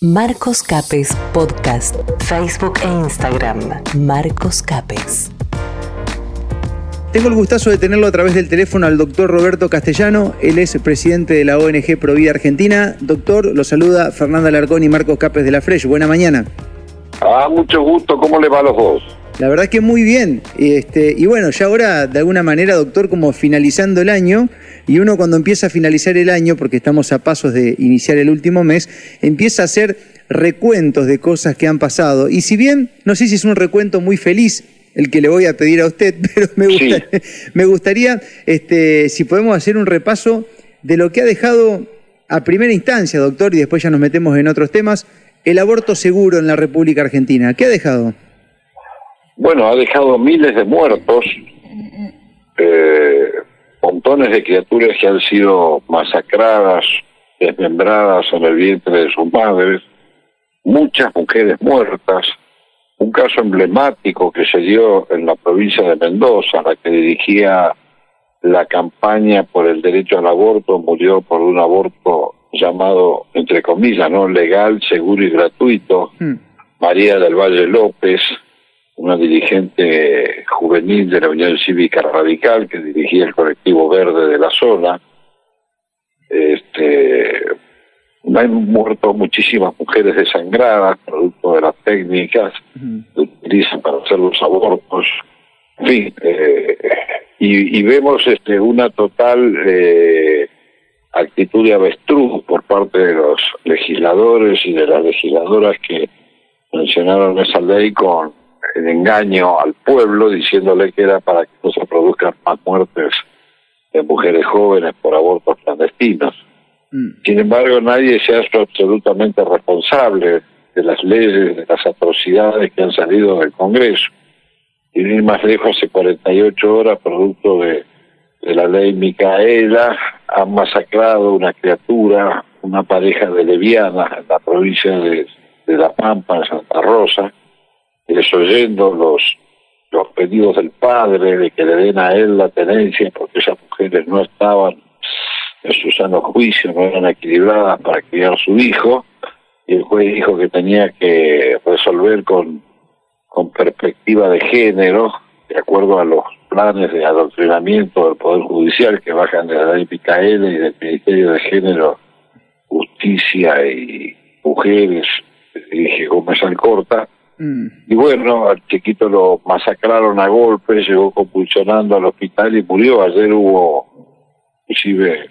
Marcos Capes Podcast, Facebook e Instagram. Marcos Capes. Tengo el gustazo de tenerlo a través del teléfono al doctor Roberto Castellano. Él es presidente de la ONG Provida Argentina. Doctor, lo saluda Fernanda Larcón y Marcos Capes de la Fresh. Buena mañana. Ah, mucho gusto. ¿Cómo le va a los dos? La verdad es que muy bien. Este, y bueno, ya ahora, de alguna manera, doctor, como finalizando el año, y uno cuando empieza a finalizar el año, porque estamos a pasos de iniciar el último mes, empieza a hacer recuentos de cosas que han pasado. Y si bien, no sé si es un recuento muy feliz el que le voy a pedir a usted, pero me, me gustaría, este, si podemos hacer un repaso de lo que ha dejado a primera instancia, doctor, y después ya nos metemos en otros temas, el aborto seguro en la República Argentina. ¿Qué ha dejado? Bueno, ha dejado miles de muertos, eh, montones de criaturas que han sido masacradas, desmembradas en el vientre de sus madres, muchas mujeres muertas, un caso emblemático que se dio en la provincia de Mendoza, la que dirigía la campaña por el derecho al aborto, murió por un aborto llamado, entre comillas, no legal, seguro y gratuito, hmm. María del Valle López, una dirigente juvenil de la Unión Cívica Radical que dirigía el colectivo verde de la zona. Este, han muerto muchísimas mujeres desangradas, producto de las técnicas que utilizan para hacer los abortos. En fin, eh, y, vemos este, una total eh, actitud de avestruz por parte de los legisladores y de las legisladoras que mencionaron esa ley con el engaño al pueblo diciéndole que era para que no se produzcan más muertes de mujeres jóvenes por abortos clandestinos. Mm. Sin embargo, nadie se ha hecho absolutamente responsable de las leyes, de las atrocidades que han salido del Congreso. Y ni más lejos, hace 48 horas, producto de, de la ley Micaela, han masacrado una criatura, una pareja de levianas en la provincia de, de La Pampa, en Santa Rosa, desoyendo los, los pedidos del padre de que le den a él la tenencia porque esas mujeres no estaban en su sano juicio, no eran equilibradas para criar su hijo, y el juez dijo que tenía que resolver con, con perspectiva de género, de acuerdo a los planes de adoctrinamiento del Poder Judicial que bajan de la ley y del Ministerio de Género, Justicia y Mujeres, dirige Gómez Alcorta, Mm. Y bueno, al chiquito lo masacraron a golpes, llegó compulsionando al hospital y murió. Ayer hubo inclusive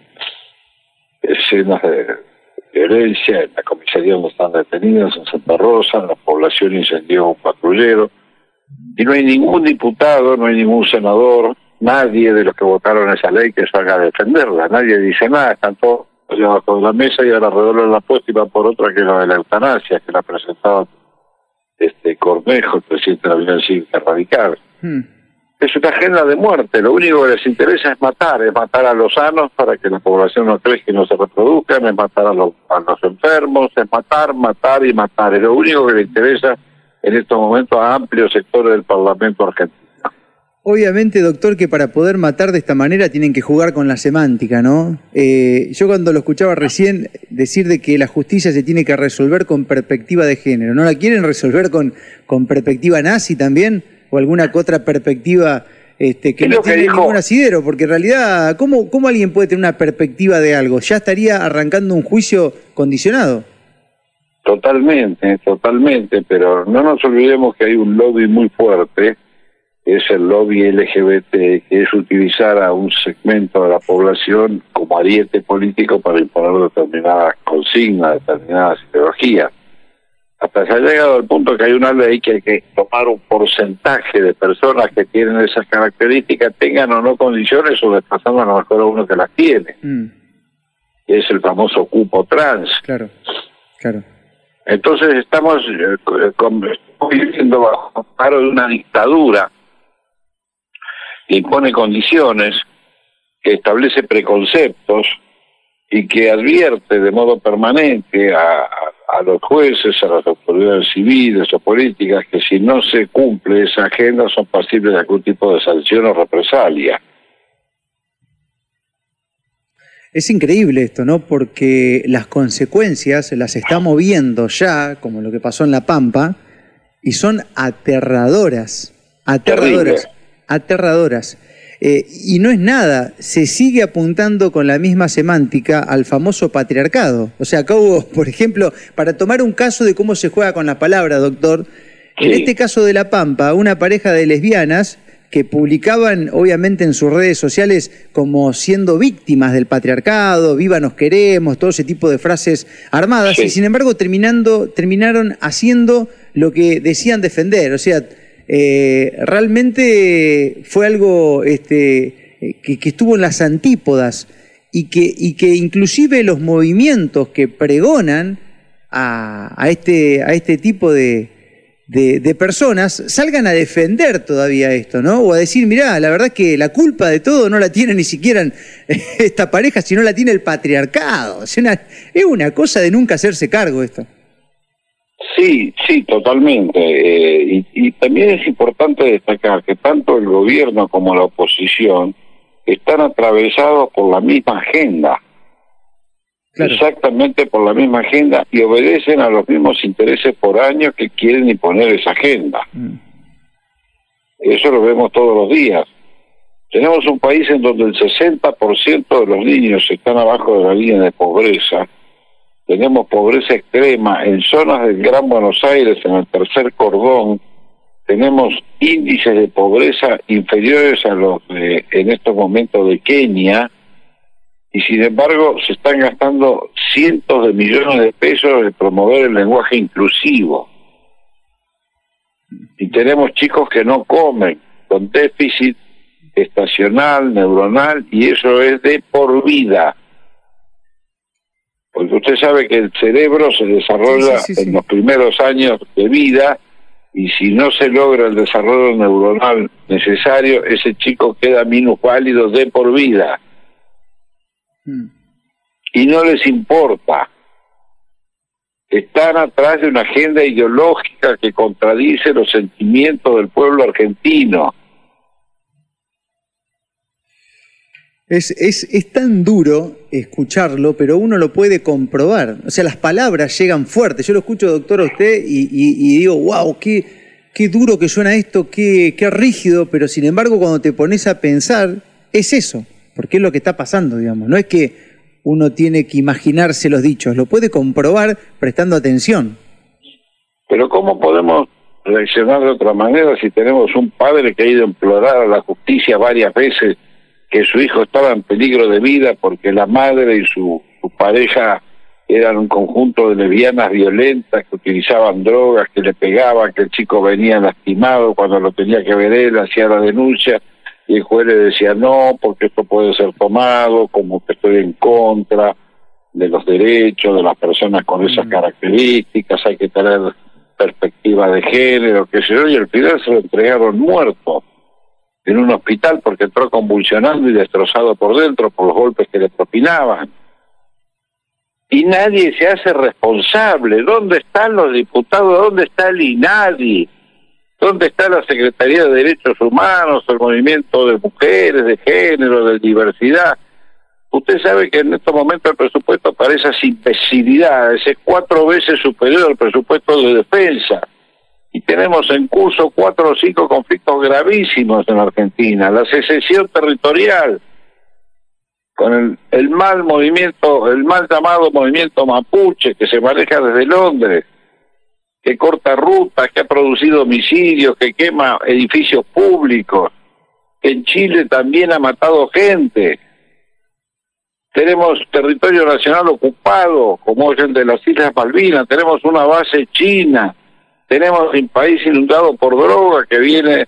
escenas de violencia en la comisaría donde están detenidos, en Santa Rosa, en la población incendió un patrullero. Y no hay ningún diputado, no hay ningún senador, nadie de los que votaron esa ley que salga a defenderla. Nadie dice nada, están todos debajo de la mesa y ahora de la puesta y va por otra que es la de la eutanasia, que la presentaba este Cornejo, el presidente de la Unión Cívica Radical. Hmm. Es una agenda de muerte, lo único que les interesa es matar, es matar a los sanos para que la población no crezca y no se reproduzcan, es matar a los, a los enfermos, es matar, matar y matar. Es lo único que le interesa en estos momentos a amplios sectores del Parlamento argentino. Obviamente, doctor, que para poder matar de esta manera tienen que jugar con la semántica, ¿no? Eh, yo cuando lo escuchaba recién decir de que la justicia se tiene que resolver con perspectiva de género, ¿no la quieren resolver con, con perspectiva nazi también? ¿O alguna otra perspectiva este, que no tiene ningún asidero? Porque en realidad, ¿cómo, ¿cómo alguien puede tener una perspectiva de algo? Ya estaría arrancando un juicio condicionado. Totalmente, totalmente, pero no nos olvidemos que hay un lobby muy fuerte es el lobby LGBT, que es utilizar a un segmento de la población como ariete político para imponer determinadas consignas, determinadas ideologías. Hasta se ha llegado al punto que hay una ley que hay que tomar un porcentaje de personas que tienen esas características, tengan o no condiciones o desplazando a lo mejor a uno que las tiene. Mm. Es el famoso cupo trans. Claro, claro. Entonces estamos eh, viviendo bajo paro de una dictadura que impone condiciones, que establece preconceptos y que advierte de modo permanente a, los jueces, a las autoridades civiles o políticas que si no se cumple esa agenda son pasibles de algún tipo de sanción o represalia. Es increíble esto, ¿no? Porque las consecuencias las estamos viendo ya, como lo que pasó en La Pampa, y son aterradoras, aterradoras, aterradoras. Eh, y no es nada, se sigue apuntando con la misma semántica al famoso patriarcado. O sea, acá hubo, por ejemplo, para tomar un caso de cómo se juega con la palabra, doctor, en este caso de La Pampa, una pareja de lesbianas que publicaban obviamente en sus redes sociales como siendo víctimas del patriarcado, viva nos queremos, todo ese tipo de frases armadas, y sin embargo terminando, terminaron haciendo lo que decían defender. O sea, eh, realmente fue algo este, que, estuvo en las antípodas y que, y que inclusive los movimientos que pregonan a, este, a este tipo de, de, personas salgan a defender todavía esto, ¿no? O a decir, mirá, la verdad que la culpa de todo no la tiene ni siquiera esta pareja, sino la tiene el patriarcado. Es una, es una cosa de nunca hacerse cargo esto. Sí, sí, totalmente. Eh, y, también es importante destacar que tanto el gobierno como la oposición están atravesados por la misma agenda. Exactamente por la misma agenda y obedecen a los mismos intereses por año que quieren imponer esa agenda. Mm. Eso lo vemos todos los días. Tenemos un país en donde el 60% de los niños están abajo de la línea de pobreza tenemos pobreza extrema en zonas del Gran Buenos Aires, en el tercer cordón, tenemos índices de pobreza inferiores a los de, en estos momentos de Kenia, y sin embargo se están gastando cientos de millones de pesos en promover el lenguaje inclusivo. Y tenemos chicos que no comen, con déficit estacional, neuronal, y eso es de por vida porque usted sabe que el cerebro se desarrolla en los primeros años de vida y si no se logra el desarrollo neuronal necesario, ese chico queda minusválido de por vida. Hmm. Y no les importa. Están atrás de una agenda ideológica que contradice los sentimientos del pueblo argentino. Es, es, es, tan duro escucharlo, pero uno lo puede comprobar. O sea, las palabras llegan fuertes. Yo lo escucho, doctor, a usted y, digo, wow, qué, qué duro que suena esto, qué, qué rígido, pero sin embargo cuando te pones a pensar, es eso, porque es lo que está pasando, digamos. No es que uno tiene que imaginarse los dichos, lo puede comprobar prestando atención. Pero ¿cómo podemos reaccionar de otra manera si tenemos un padre que ha ido a implorar a la justicia varias veces? Que su hijo estaba en peligro de vida porque la madre y su, pareja eran un conjunto de lesbianas violentas que utilizaban drogas, que le pegaban, que el chico venía lastimado cuando lo tenía que ver él, hacía la denuncia y el juez le decía no, porque esto puede ser tomado, como que estoy en contra de los derechos de las personas con esas mm. características, hay que tener perspectiva de género, qué sé yo, y al final se lo entregaron muerto en un hospital porque entró convulsionando y destrozado por dentro por los golpes que le propinaban. Y nadie se hace responsable. ¿Dónde están los diputados? ¿Dónde está el INADI? ¿Dónde está la Secretaría de Derechos Humanos, el movimiento de mujeres, de género, de diversidad? Usted sabe que en estos momentos el presupuesto para esas imbecilidades es cuatro veces superior al presupuesto de defensa y tenemos en curso cuatro o cinco conflictos gravísimos en Argentina. La secesión territorial, con el, el mal movimiento, el mal llamado movimiento mapuche que se maneja desde Londres, que corta rutas, que ha producido homicidios, que quema edificios públicos, que en Chile también ha matado gente. Tenemos territorio nacional ocupado, como es el de las Islas Malvinas, tenemos una base china, tenemos un país inundado por droga que viene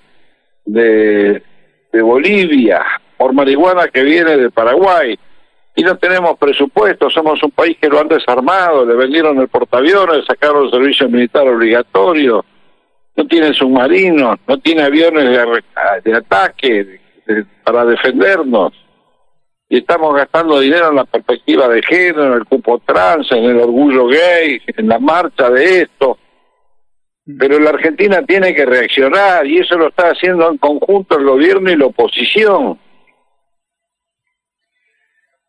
de, de Bolivia, por marihuana que viene de Paraguay, y no tenemos presupuesto, somos un país que lo han desarmado, le vendieron el portaaviones, sacaron el servicio militar obligatorio, no tiene submarinos, no tiene aviones de, ataque para defendernos, y estamos gastando dinero en la perspectiva de género, en el cupo trans, en el orgullo gay, en la marcha de esto pero la Argentina tiene que reaccionar y eso lo está haciendo en conjunto el gobierno y la oposición.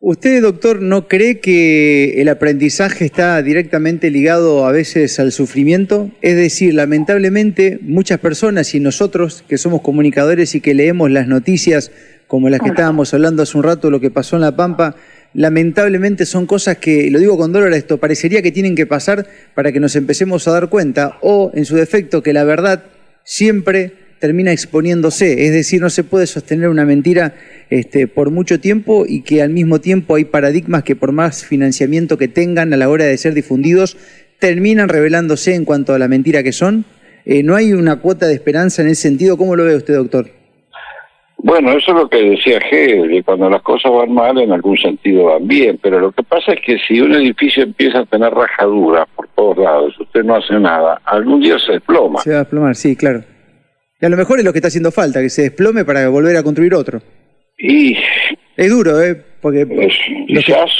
¿Usted, doctor, no cree que el aprendizaje está directamente ligado a veces al sufrimiento? Es decir, lamentablemente muchas personas y nosotros que somos comunicadores y que leemos las noticias como las que estábamos hablando hace un rato, lo que pasó en La Pampa, lamentablemente son cosas que, lo digo con dolor a esto, parecería que tienen que pasar para que nos empecemos a dar cuenta, o en su defecto, que la verdad siempre termina exponiéndose, es decir, no se puede sostener una mentira este, por mucho tiempo y que al mismo tiempo hay paradigmas que por más financiamiento que tengan a la hora de ser difundidos, terminan revelándose en cuanto a la mentira que son. Eh, ¿No hay una cuota de esperanza en ese sentido? ¿Cómo lo ve usted, doctor? Bueno, eso es lo que decía Hegel, cuando las cosas van mal, en algún sentido van bien, pero lo que pasa es que si un edificio empieza a tener rajaduras por todos lados, usted no hace nada, algún día se desploma. Se va a desplomar, sí, claro. Y a lo mejor es lo que está haciendo falta, que se desplome para volver a construir otro. Y Es duro, ¿eh? Porque que- quizás,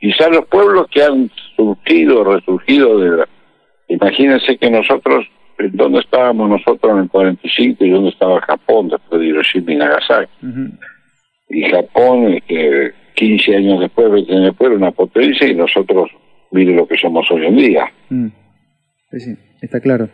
quizás los pueblos que han surgido, resurgido de la... Imagínense que nosotros, ¿dónde estábamos nosotros en el 45 y dónde estaba Japón después de Hiroshima y Nagasaki? Y Japón, este, 15 años después, 20 años después, era una potencia y nosotros, mire lo que somos hoy en día. Mm. Sí, sí, está claro.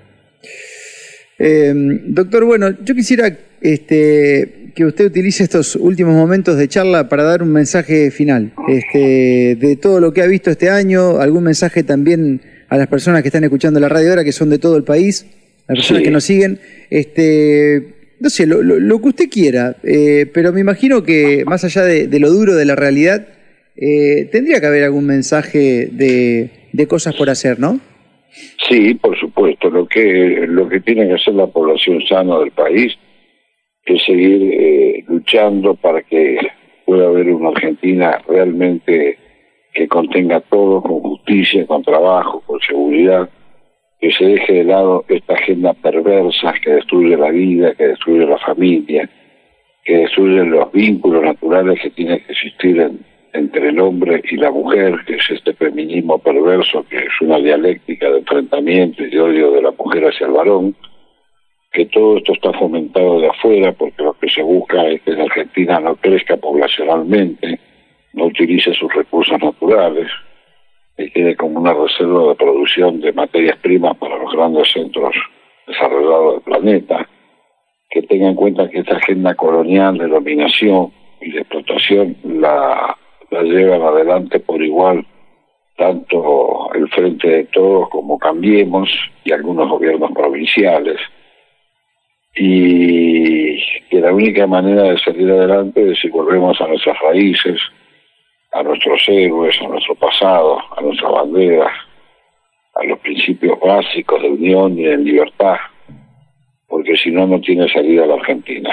Eh, doctor, bueno, yo quisiera este, que usted utilice estos últimos momentos de charla para dar un mensaje final este, de todo lo que ha visto este año, algún mensaje también a las personas que están escuchando la radio ahora, que son de todo el país, las personas Sí. que nos siguen. Este, no sé, lo, lo- lo que usted quiera, eh, pero me imagino que más allá de, de lo duro de la realidad, eh, tendría que haber algún mensaje de, de cosas por hacer, ¿no? Sí, por supuesto, lo que, lo que tiene que hacer la población sana del país es seguir eh, luchando para que pueda haber una Argentina realmente que contenga todo con justicia, con trabajo, con seguridad, que se deje de lado esta agenda perversa que destruye la vida, que destruye la familia, que destruye los vínculos naturales que tienen que existir en- entre el hombre y la mujer, que es este feminismo perverso, que es una dialéctica de enfrentamiento y de odio de la mujer hacia el varón, que todo esto está fomentado de afuera porque lo que se busca es que la Argentina no crezca poblacionalmente, no utilice sus recursos naturales, y quede como una reserva de producción de materias primas para los grandes centros desarrollados del planeta, que tenga en cuenta que esta agenda colonial de dominación y de explotación la, la llevan adelante por igual tanto el Frente de Todos como Cambiemos y algunos gobiernos provinciales. Y que la única manera de salir adelante es si volvemos a nuestras raíces, a nuestros héroes, a nuestro pasado, a nuestras banderas, a los principios básicos de unión y de libertad, porque si no, no tiene salida la Argentina.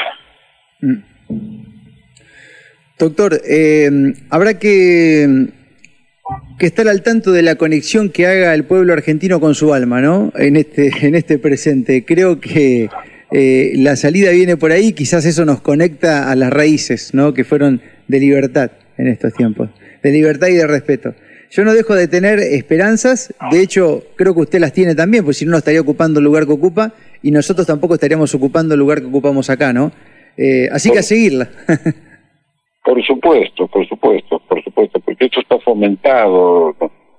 Doctor, eh, habrá que, que estar al tanto de la conexión que haga el pueblo argentino con su alma, ¿no? En este, en este presente. Creo que eh, la salida viene por ahí, quizás eso nos conecta a las raíces, ¿no? Que fueron de libertad en estos tiempos, de libertad y de respeto. Yo no dejo de tener esperanzas, de hecho creo que usted las tiene también, pues si no, no estaría ocupando el lugar que ocupa y nosotros tampoco estaríamos ocupando el lugar que ocupamos acá, ¿no? Eh, así que a seguirla. Por supuesto, por supuesto, por supuesto, porque esto está fomentado.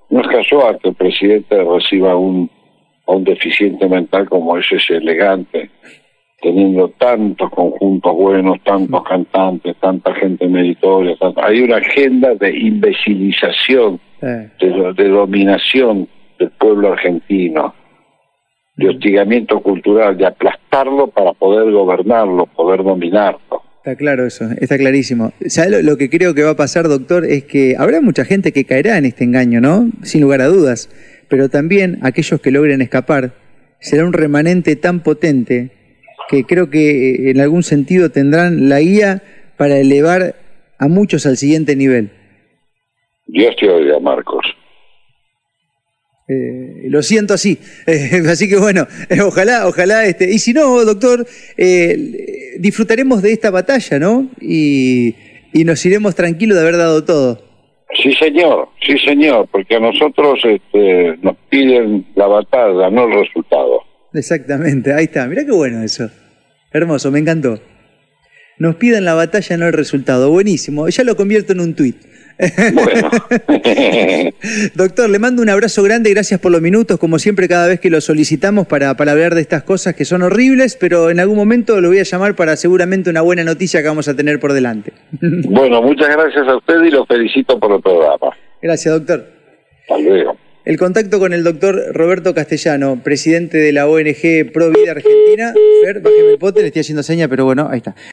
No es casual que el presidente reciba un, a un deficiente mental como ese, ese elegante, teniendo tantos conjuntos buenos, tantos cantantes, tanta gente meritoria. tanta- Hay una agenda de imbecilización, Eh, de, de dominación del pueblo argentino, de hostigamiento cultural, de aplastarlo para poder gobernarlo, poder dominarlo. Está claro eso, está clarísimo. ¿Sabe lo, lo que creo que va a pasar, doctor? Es que habrá mucha gente que caerá en este engaño, ¿no? Sin lugar a dudas. Pero también aquellos que logren escapar, será un remanente tan potente que creo que eh, en algún sentido tendrán la guía para elevar a muchos al siguiente nivel. Dios te oiga, Marcos. Eh, lo siento así. Eh, así que bueno, eh, ojalá, ojalá, este, y si no, doctor, eh, disfrutaremos de esta batalla, ¿no? Y, y nos iremos tranquilos de haber dado todo. Sí, señor, sí, señor, porque a nosotros este, nos piden la batalla, no el resultado. Exactamente, ahí está. Mirá qué bueno eso. Hermoso, me encantó. Nos piden la batalla, no el resultado. Buenísimo. Ya lo convierto en un tuit. Bueno. Doctor, le mando un abrazo grande, gracias por los minutos, como siempre cada vez que lo solicitamos para, para hablar de estas cosas que son horribles, pero en algún momento lo voy a llamar para seguramente una buena noticia que vamos a tener por delante. bueno, muchas gracias a usted y lo felicito por el programa. Gracias, doctor. Hasta luego. El contacto con el doctor Roberto Castellano, presidente de la ONG Pro Vida Argentina. Fer, bájeme el pote, le estoy haciendo seña, pero bueno, ahí está.